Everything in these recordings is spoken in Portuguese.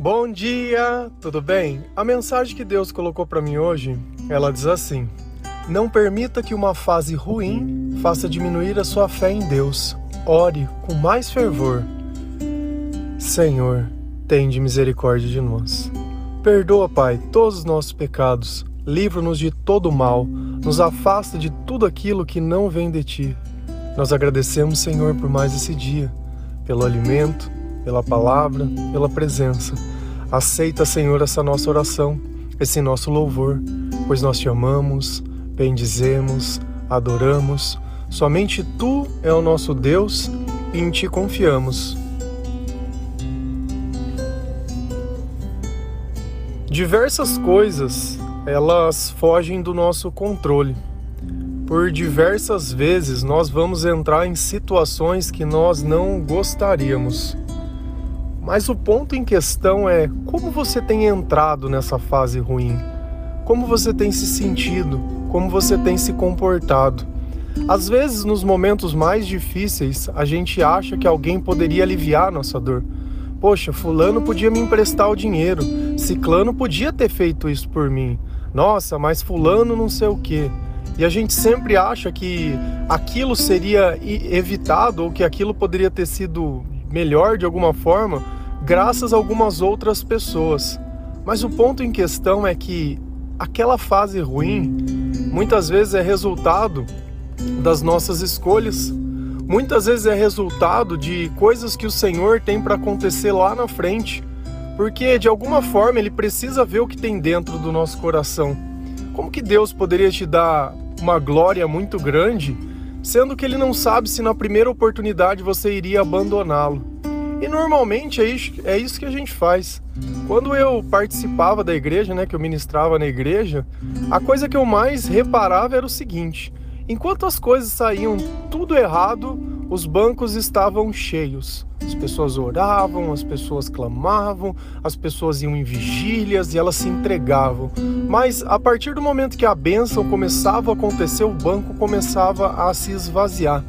Bom dia, tudo bem? A mensagem que Deus colocou para mim hoje, ela diz assim: Não permita que uma fase ruim faça diminuir a sua fé em Deus. Ore com mais fervor. Senhor, tende misericórdia de nós. Perdoa, Pai, todos os nossos pecados. Livra-nos de todo mal. Nos afasta de tudo aquilo que não vem de ti. Nós agradecemos, Senhor, por mais esse dia, pelo alimento, pela palavra, pela presença. Aceita, Senhor, essa nossa oração, esse nosso louvor, pois nós te amamos, bendizemos, adoramos. Somente tu é o nosso Deus e em ti confiamos. Diversas coisas, elas fogem do nosso controle. Por diversas vezes nós vamos entrar em situações que nós não gostaríamos. Mas o ponto em questão é como você tem entrado nessa fase ruim, como você tem se sentido, como você tem se comportado. Às vezes, nos momentos mais difíceis, a gente acha que alguém poderia aliviar nossa dor. Poxa, Fulano podia me emprestar o dinheiro, Ciclano podia ter feito isso por mim. Nossa, mas Fulano não sei o que. E a gente sempre acha que aquilo seria evitado ou que aquilo poderia ter sido melhor de alguma forma graças a algumas outras pessoas. Mas o ponto em questão é que aquela fase ruim muitas vezes é resultado das nossas escolhas. Muitas vezes é resultado de coisas que o Senhor tem para acontecer lá na frente, porque de alguma forma ele precisa ver o que tem dentro do nosso coração. Como que Deus poderia te dar uma glória muito grande, sendo que ele não sabe se na primeira oportunidade você iria abandoná-lo? E normalmente é isso, é isso que a gente faz. Quando eu participava da igreja, né, que eu ministrava na igreja, a coisa que eu mais reparava era o seguinte: enquanto as coisas saíam tudo errado, os bancos estavam cheios. As pessoas oravam, as pessoas clamavam, as pessoas iam em vigílias e elas se entregavam. Mas a partir do momento que a bênção começava a acontecer, o banco começava a se esvaziar.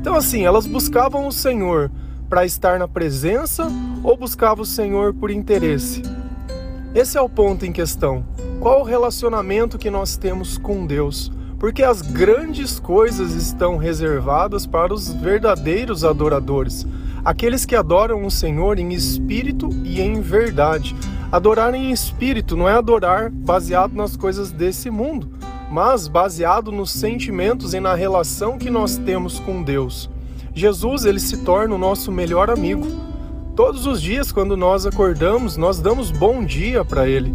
Então, assim, elas buscavam o Senhor para estar na presença ou buscava o Senhor por interesse? Esse é o ponto em questão. Qual o relacionamento que nós temos com Deus? Porque as grandes coisas estão reservadas para os verdadeiros adoradores, aqueles que adoram o Senhor em espírito e em verdade. Adorar em espírito não é adorar baseado nas coisas desse mundo, mas baseado nos sentimentos e na relação que nós temos com Deus. Jesus ele se torna o nosso melhor amigo. Todos os dias, quando nós acordamos, nós damos bom dia para Ele.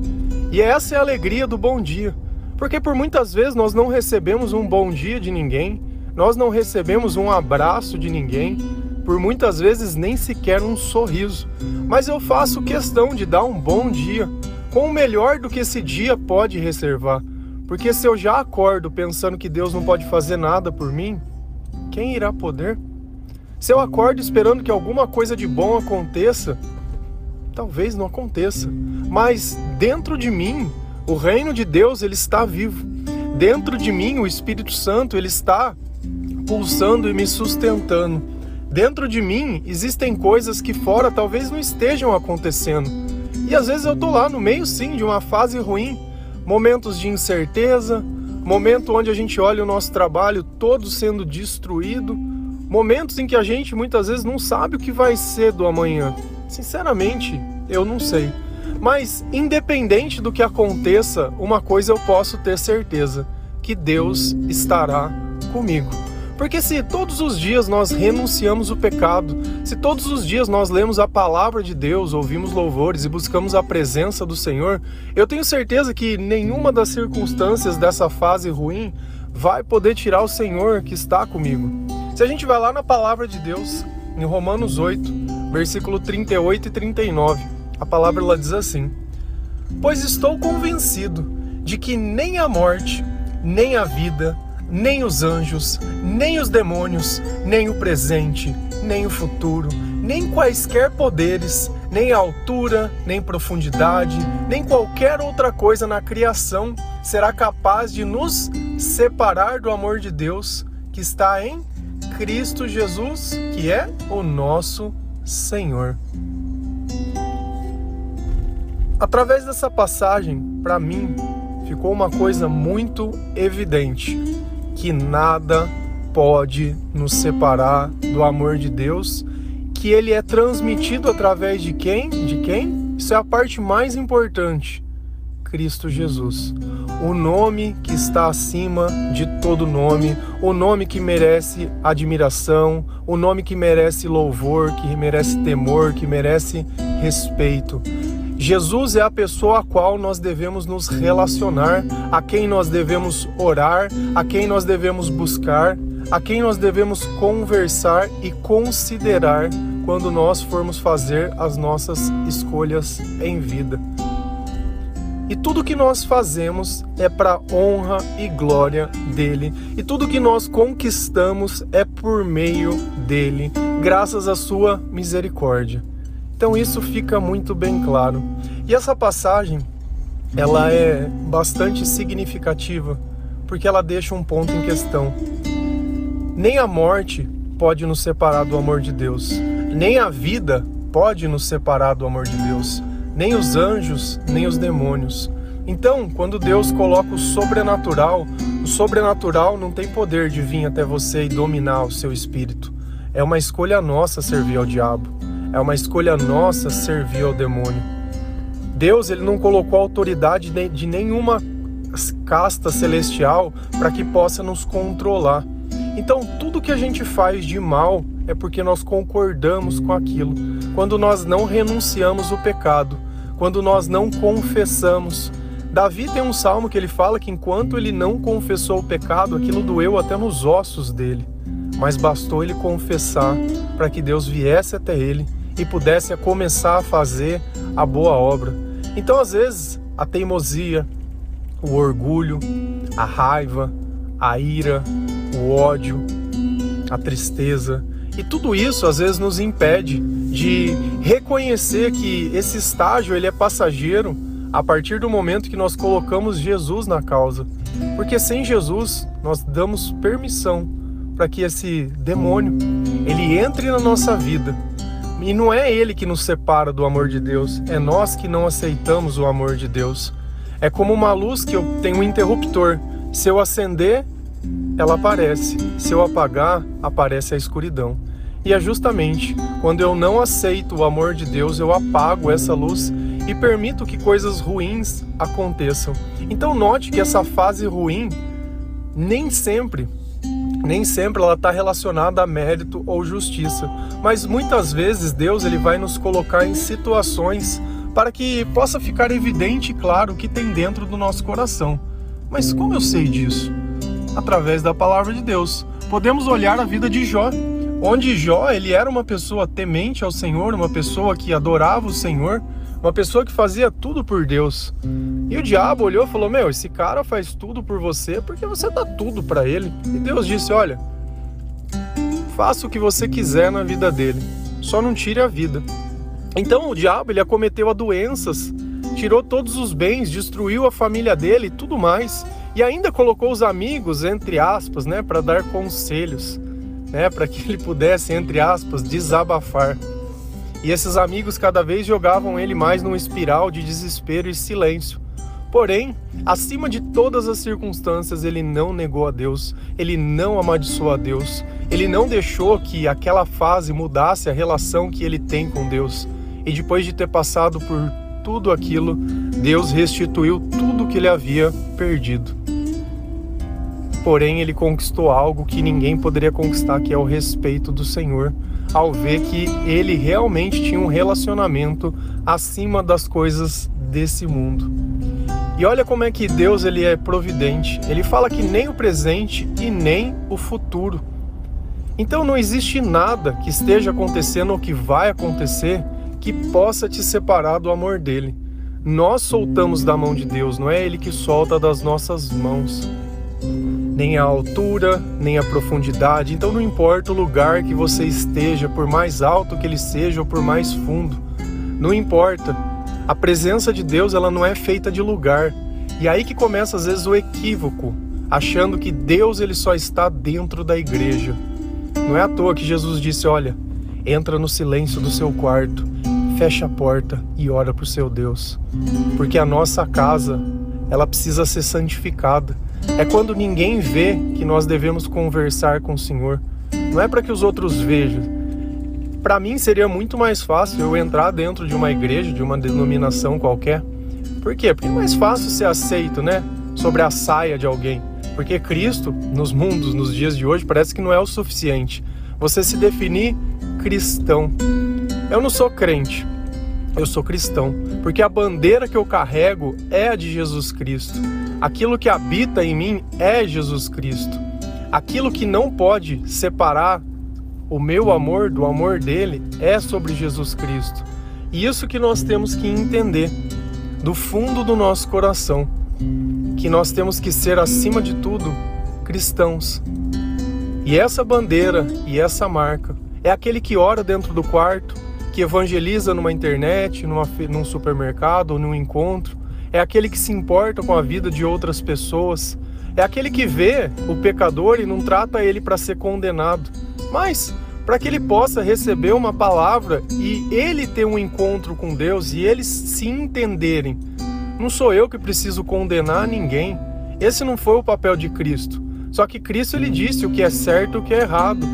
E essa é a alegria do bom dia. Porque por muitas vezes nós não recebemos um bom dia de ninguém, nós não recebemos um abraço de ninguém, por muitas vezes nem sequer um sorriso. Mas eu faço questão de dar um bom dia, com o melhor do que esse dia pode reservar. Porque se eu já acordo pensando que Deus não pode fazer nada por mim, quem irá poder? Se eu acordo esperando que alguma coisa de bom aconteça, talvez não aconteça. Mas dentro de mim, o reino de Deus ele está vivo. Dentro de mim, o Espírito Santo ele está pulsando e me sustentando. Dentro de mim existem coisas que fora talvez não estejam acontecendo. E às vezes eu tô lá no meio sim de uma fase ruim, momentos de incerteza, momento onde a gente olha o nosso trabalho todo sendo destruído, Momentos em que a gente muitas vezes não sabe o que vai ser do amanhã. Sinceramente, eu não sei. Mas, independente do que aconteça, uma coisa eu posso ter certeza: que Deus estará comigo. Porque se todos os dias nós renunciamos o pecado, se todos os dias nós lemos a palavra de Deus, ouvimos louvores e buscamos a presença do Senhor, eu tenho certeza que nenhuma das circunstâncias dessa fase ruim vai poder tirar o Senhor que está comigo. Se a gente vai lá na palavra de Deus, em Romanos 8, versículo 38 e 39, a palavra ela diz assim: Pois estou convencido de que nem a morte, nem a vida, nem os anjos, nem os demônios, nem o presente, nem o futuro, nem quaisquer poderes, nem altura, nem profundidade, nem qualquer outra coisa na criação será capaz de nos separar do amor de Deus que está em Cristo Jesus, que é o nosso Senhor. Através dessa passagem, para mim, ficou uma coisa muito evidente: que nada pode nos separar do amor de Deus, que ele é transmitido através de quem? De quem? Isso é a parte mais importante. Cristo Jesus. O nome que está acima de todo nome, o nome que merece admiração, o nome que merece louvor, que merece temor, que merece respeito. Jesus é a pessoa a qual nós devemos nos relacionar, a quem nós devemos orar, a quem nós devemos buscar, a quem nós devemos conversar e considerar quando nós formos fazer as nossas escolhas em vida. E tudo que nós fazemos é para honra e glória dele, e tudo que nós conquistamos é por meio dele, graças à sua misericórdia. Então isso fica muito bem claro. E essa passagem, ela é bastante significativa, porque ela deixa um ponto em questão. Nem a morte pode nos separar do amor de Deus, nem a vida pode nos separar do amor de Deus, nem os anjos, nem os demônios. Então, quando Deus coloca o sobrenatural, o sobrenatural não tem poder de vir até você e dominar o seu espírito. É uma escolha nossa servir ao diabo. É uma escolha nossa servir ao demônio. Deus ele não colocou autoridade de nenhuma casta celestial para que possa nos controlar. Então, tudo que a gente faz de mal é porque nós concordamos com aquilo. Quando nós não renunciamos o pecado, quando nós não confessamos. Davi tem um salmo que ele fala que enquanto ele não confessou o pecado, aquilo doeu até nos ossos dele. Mas bastou ele confessar para que Deus viesse até ele e pudesse começar a fazer a boa obra. Então, às vezes, a teimosia, o orgulho, a raiva, a ira, o ódio, a tristeza, e tudo isso às vezes nos impede de reconhecer que esse estágio ele é passageiro a partir do momento que nós colocamos Jesus na causa. Porque sem Jesus nós damos permissão para que esse demônio ele entre na nossa vida e não é ele que nos separa do amor de Deus, é nós que não aceitamos o amor de Deus. É como uma luz que eu tenho um interruptor. Se eu acender, ela aparece. Se eu apagar, aparece a escuridão. E é justamente quando eu não aceito o amor de Deus, eu apago essa luz e permito que coisas ruins aconteçam. Então note que essa fase ruim nem sempre nem sempre ela está relacionada a mérito ou justiça, mas muitas vezes Deus ele vai nos colocar em situações para que possa ficar evidente e claro o que tem dentro do nosso coração. Mas como eu sei disso? Através da palavra de Deus. Podemos olhar a vida de Jó, onde Jó ele era uma pessoa temente ao Senhor, uma pessoa que adorava o Senhor, uma pessoa que fazia tudo por Deus. E o diabo olhou e falou: Meu, esse cara faz tudo por você porque você dá tudo para ele. E Deus disse: Olha, faça o que você quiser na vida dele, só não tire a vida. Então o diabo ele acometeu a doenças, tirou todos os bens, destruiu a família dele e tudo mais. E ainda colocou os amigos, entre aspas, né, para dar conselhos, né, para que ele pudesse, entre aspas, desabafar. E esses amigos cada vez jogavam ele mais num espiral de desespero e silêncio. Porém, acima de todas as circunstâncias, ele não negou a Deus, ele não amaldiçoou a Deus, ele não deixou que aquela fase mudasse a relação que ele tem com Deus. E depois de ter passado por tudo aquilo, Deus restituiu tudo que ele havia perdido. Porém, ele conquistou algo que ninguém poderia conquistar, que é o respeito do Senhor ao ver que ele realmente tinha um relacionamento acima das coisas desse mundo. E olha como é que Deus ele é providente. Ele fala que nem o presente e nem o futuro. Então não existe nada que esteja acontecendo ou que vai acontecer que possa te separar do amor dele. Nós soltamos da mão de Deus, não é ele que solta das nossas mãos nem a altura, nem a profundidade. Então não importa o lugar que você esteja, por mais alto que ele seja ou por mais fundo, não importa. A presença de Deus, ela não é feita de lugar. E aí que começa às vezes o equívoco, achando que Deus ele só está dentro da igreja. Não é à toa que Jesus disse, olha, entra no silêncio do seu quarto, feche a porta e ora para o seu Deus, porque a nossa casa ela precisa ser santificada. É quando ninguém vê que nós devemos conversar com o Senhor. Não é para que os outros vejam. Para mim seria muito mais fácil eu entrar dentro de uma igreja, de uma denominação qualquer. Por quê? Porque é mais fácil ser aceito, né? Sobre a saia de alguém. Porque Cristo, nos mundos, nos dias de hoje, parece que não é o suficiente. Você se definir cristão. Eu não sou crente, eu sou cristão, porque a bandeira que eu carrego é a de Jesus Cristo. Aquilo que habita em mim é Jesus Cristo. Aquilo que não pode separar o meu amor do amor dele é sobre Jesus Cristo. E isso que nós temos que entender do fundo do nosso coração que nós temos que ser, acima de tudo, cristãos. E essa bandeira e essa marca é aquele que ora dentro do quarto, que evangeliza numa internet, numa, num supermercado ou num encontro, é aquele que se importa com a vida de outras pessoas, é aquele que vê o pecador e não trata ele para ser condenado, mas para que ele possa receber uma palavra e ele ter um encontro com Deus e eles se entenderem não sou eu que preciso condenar ninguém. Esse não foi o papel de Cristo. Só que Cristo ele disse o que é certo e o que é errado,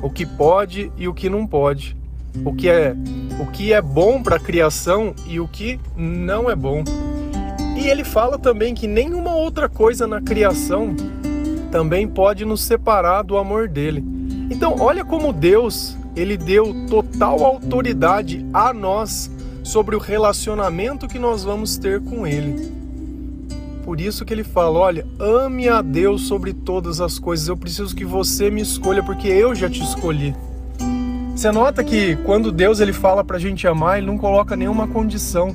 o que pode e o que não pode, o que é o que é bom para a criação e o que não é bom. E ele fala também que nenhuma outra coisa na criação também pode nos separar do amor dele. Então, olha como Deus, ele deu total autoridade a nós sobre o relacionamento que nós vamos ter com Ele. Por isso que ele fala: olha, ame a Deus sobre todas as coisas. Eu preciso que você me escolha, porque eu já te escolhi. Você nota que quando Deus ele fala para a gente amar, ele não coloca nenhuma condição.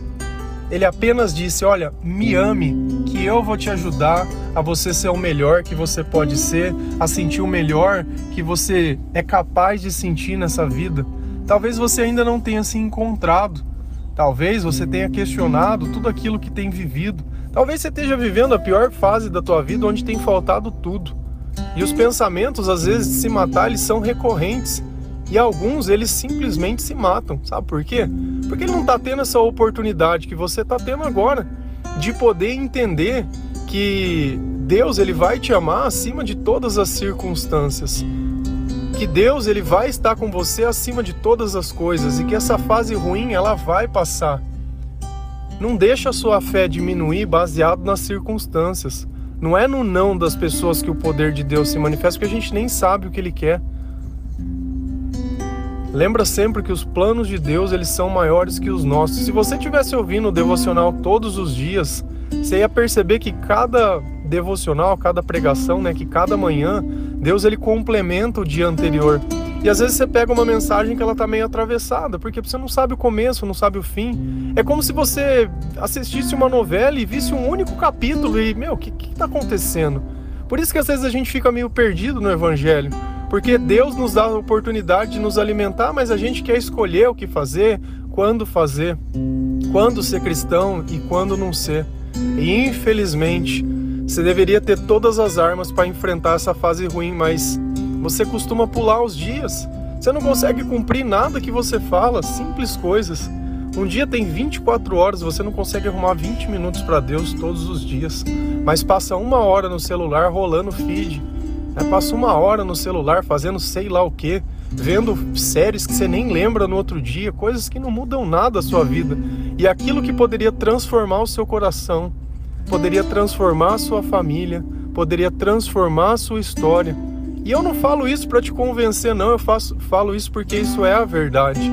Ele apenas disse: Olha, me ame, que eu vou te ajudar a você ser o melhor que você pode ser, a sentir o melhor que você é capaz de sentir nessa vida. Talvez você ainda não tenha se encontrado, Talvez você tenha questionado tudo aquilo que tem vivido. Talvez você esteja vivendo a pior fase da tua vida onde tem faltado tudo. E os pensamentos, às vezes, de se matar, eles são recorrentes. E alguns, eles simplesmente se matam. Sabe por quê? Porque ele não está tendo essa oportunidade que você está tendo agora de poder entender que Deus ele vai te amar acima de todas as circunstâncias que Deus ele vai estar com você acima de todas as coisas e que essa fase ruim ela vai passar. Não deixa a sua fé diminuir baseado nas circunstâncias. Não é no não das pessoas que o poder de Deus se manifesta, porque a gente nem sabe o que ele quer. Lembra sempre que os planos de Deus eles são maiores que os nossos. Se você tivesse ouvindo o devocional todos os dias, você ia perceber que cada devocional, cada pregação, né, que cada manhã Deus ele complementa o dia anterior. E às vezes você pega uma mensagem que ela tá meio atravessada, porque você não sabe o começo, não sabe o fim. É como se você assistisse uma novela e visse um único capítulo e, meu, o que, que tá acontecendo? Por isso que às vezes a gente fica meio perdido no evangelho. Porque Deus nos dá a oportunidade de nos alimentar, mas a gente quer escolher o que fazer, quando fazer, quando ser cristão e quando não ser. E infelizmente, você deveria ter todas as armas para enfrentar essa fase ruim, mas você costuma pular os dias. Você não consegue cumprir nada que você fala, simples coisas. Um dia tem 24 horas, você não consegue arrumar 20 minutos para Deus todos os dias, mas passa uma hora no celular rolando feed, né? passa uma hora no celular fazendo sei lá o que, vendo séries que você nem lembra no outro dia, coisas que não mudam nada a sua vida. E aquilo que poderia transformar o seu coração, poderia transformar a sua família, poderia transformar a sua história. E eu não falo isso para te convencer, não, eu faço, falo isso porque isso é a verdade.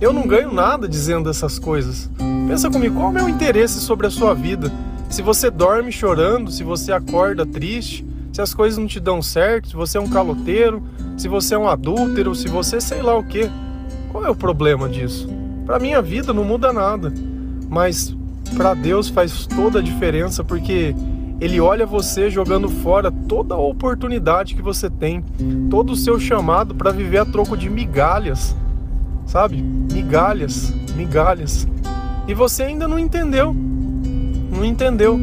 Eu não ganho nada dizendo essas coisas. Pensa comigo, qual é o meu interesse sobre a sua vida? Se você dorme chorando, se você acorda triste, se as coisas não te dão certo, se você é um caloteiro, se você é um adúltero, se você sei lá o que. Qual é o problema disso? Para minha vida não muda nada. Mas para Deus faz toda a diferença porque ele olha você jogando fora toda a oportunidade que você tem, todo o seu chamado para viver a troco de migalhas, sabe? Migalhas, migalhas. E você ainda não entendeu, não entendeu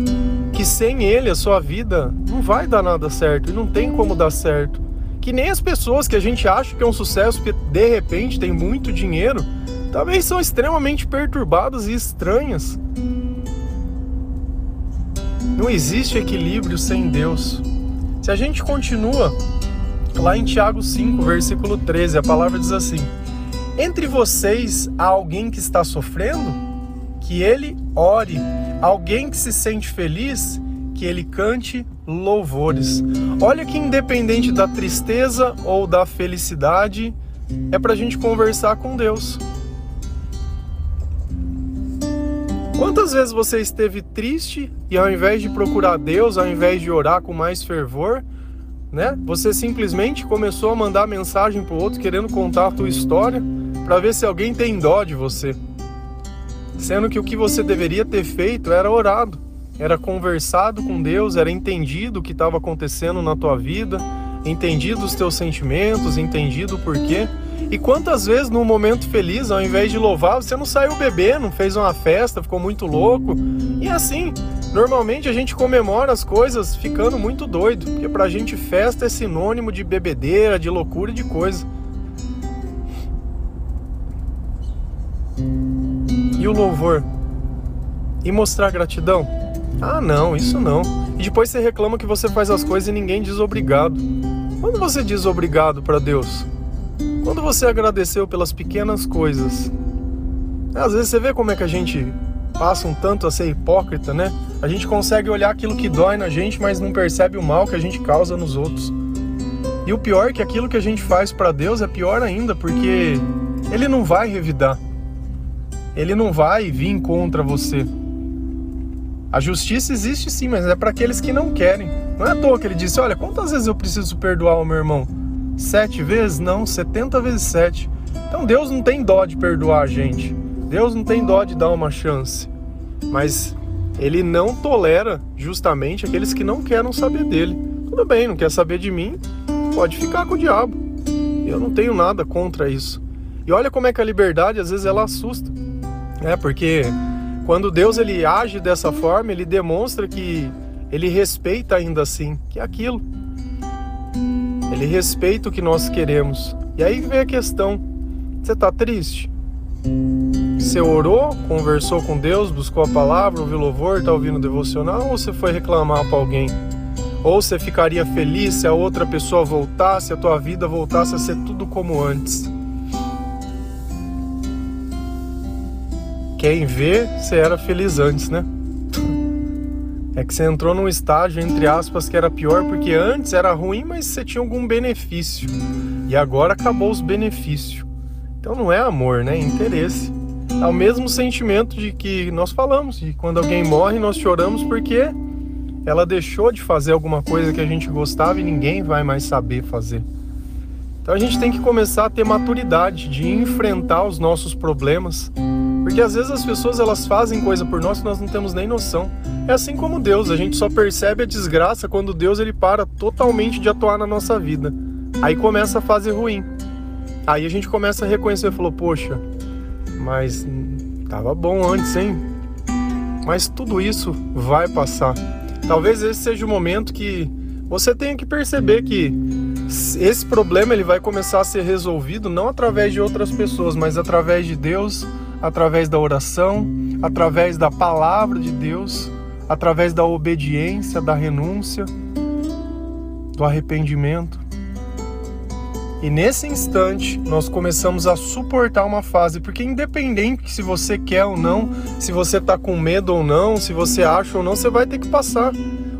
que sem ele a sua vida não vai dar nada certo e não tem como dar certo. Que nem as pessoas que a gente acha que é um sucesso porque de repente tem muito dinheiro, também são extremamente perturbadas e estranhas. Não existe equilíbrio sem Deus. Se a gente continua lá em Tiago 5, versículo 13, a palavra diz assim: Entre vocês há alguém que está sofrendo? Que ele ore. Alguém que se sente feliz? Que ele cante louvores. Olha que independente da tristeza ou da felicidade, é para a gente conversar com Deus. Quantas vezes você esteve triste e ao invés de procurar Deus, ao invés de orar com mais fervor, né, você simplesmente começou a mandar mensagem para o outro querendo contar a tua história para ver se alguém tem dó de você? Sendo que o que você deveria ter feito era orado, era conversado com Deus, era entendido o que estava acontecendo na tua vida, entendido os teus sentimentos, entendido o porquê. E quantas vezes num momento feliz, ao invés de louvar, você não saiu bebendo, fez uma festa, ficou muito louco. E assim, normalmente a gente comemora as coisas ficando muito doido, porque pra gente festa é sinônimo de bebedeira, de loucura de coisa. O louvor? E mostrar gratidão? Ah, não, isso não. E depois você reclama que você faz as coisas e ninguém diz obrigado. Quando você diz obrigado para Deus? Quando você agradeceu pelas pequenas coisas? Às vezes você vê como é que a gente passa um tanto a ser hipócrita, né? A gente consegue olhar aquilo que dói na gente, mas não percebe o mal que a gente causa nos outros. E o pior é que aquilo que a gente faz para Deus é pior ainda, porque ele não vai revidar. Ele não vai vir contra você. A justiça existe sim, mas é para aqueles que não querem. Não é à toa que ele disse: Olha, quantas vezes eu preciso perdoar o meu irmão? Sete vezes? Não, setenta vezes sete. Então Deus não tem dó de perdoar a gente. Deus não tem dó de dar uma chance. Mas Ele não tolera justamente aqueles que não querem saber dele. Tudo bem, não quer saber de mim? Pode ficar com o diabo. Eu não tenho nada contra isso. E olha como é que a liberdade às vezes ela assusta. É, porque quando Deus ele age dessa forma, ele demonstra que ele respeita ainda assim, que é aquilo. Ele respeita o que nós queremos. E aí vem a questão: você está triste? Você orou, conversou com Deus, buscou a palavra, ouviu louvor, está ouvindo devocional, ou você foi reclamar para alguém? Ou você ficaria feliz se a outra pessoa voltasse, a tua vida voltasse a ser tudo como antes? Quem vê, você era feliz antes, né? É que você entrou num estágio, entre aspas, que era pior, porque antes era ruim, mas você tinha algum benefício. E agora acabou os benefícios. Então não é amor, né? É interesse. É o mesmo sentimento de que nós falamos, de quando alguém morre, nós choramos porque ela deixou de fazer alguma coisa que a gente gostava e ninguém vai mais saber fazer. Então a gente tem que começar a ter maturidade de enfrentar os nossos problemas porque às vezes as pessoas elas fazem coisa por nós que nós não temos nem noção. É assim como Deus, a gente só percebe a desgraça quando Deus ele para totalmente de atuar na nossa vida. Aí começa a fase ruim. Aí a gente começa a reconhecer, falou: "Poxa, mas tava bom antes, hein?" Mas tudo isso vai passar. Talvez esse seja o momento que você tenha que perceber que esse problema ele vai começar a ser resolvido não através de outras pessoas, mas através de Deus através da oração, através da palavra de Deus, através da obediência, da renúncia, do arrependimento. E nesse instante nós começamos a suportar uma fase, porque independente se você quer ou não, se você está com medo ou não, se você acha ou não, você vai ter que passar.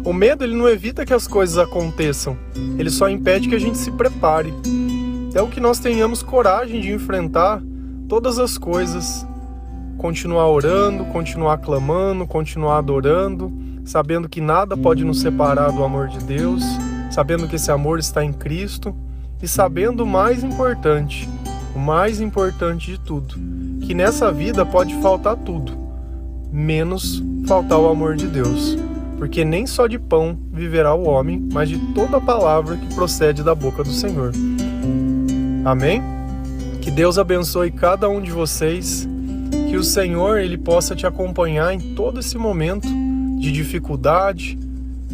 O medo ele não evita que as coisas aconteçam, ele só impede que a gente se prepare. É o que nós tenhamos coragem de enfrentar todas as coisas continuar orando, continuar clamando, continuar adorando, sabendo que nada pode nos separar do amor de Deus, sabendo que esse amor está em Cristo e sabendo o mais importante, o mais importante de tudo, que nessa vida pode faltar tudo, menos faltar o amor de Deus. Porque nem só de pão viverá o homem, mas de toda palavra que procede da boca do Senhor. Amém? Que Deus abençoe cada um de vocês que o Senhor ele possa te acompanhar em todo esse momento de dificuldade,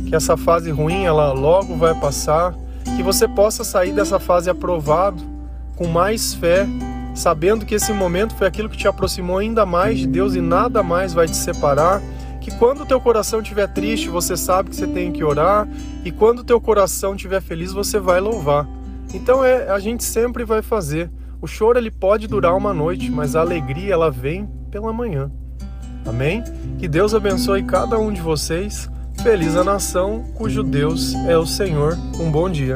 que essa fase ruim ela logo vai passar, que você possa sair dessa fase aprovado com mais fé, sabendo que esse momento foi aquilo que te aproximou ainda mais de Deus e nada mais vai te separar. Que quando o teu coração estiver triste, você sabe que você tem que orar, e quando o teu coração estiver feliz, você vai louvar. Então é, a gente sempre vai fazer. O choro ele pode durar uma noite, mas a alegria ela vem pela manhã. Amém? Que Deus abençoe cada um de vocês. Feliz a nação cujo Deus é o Senhor. Um bom dia.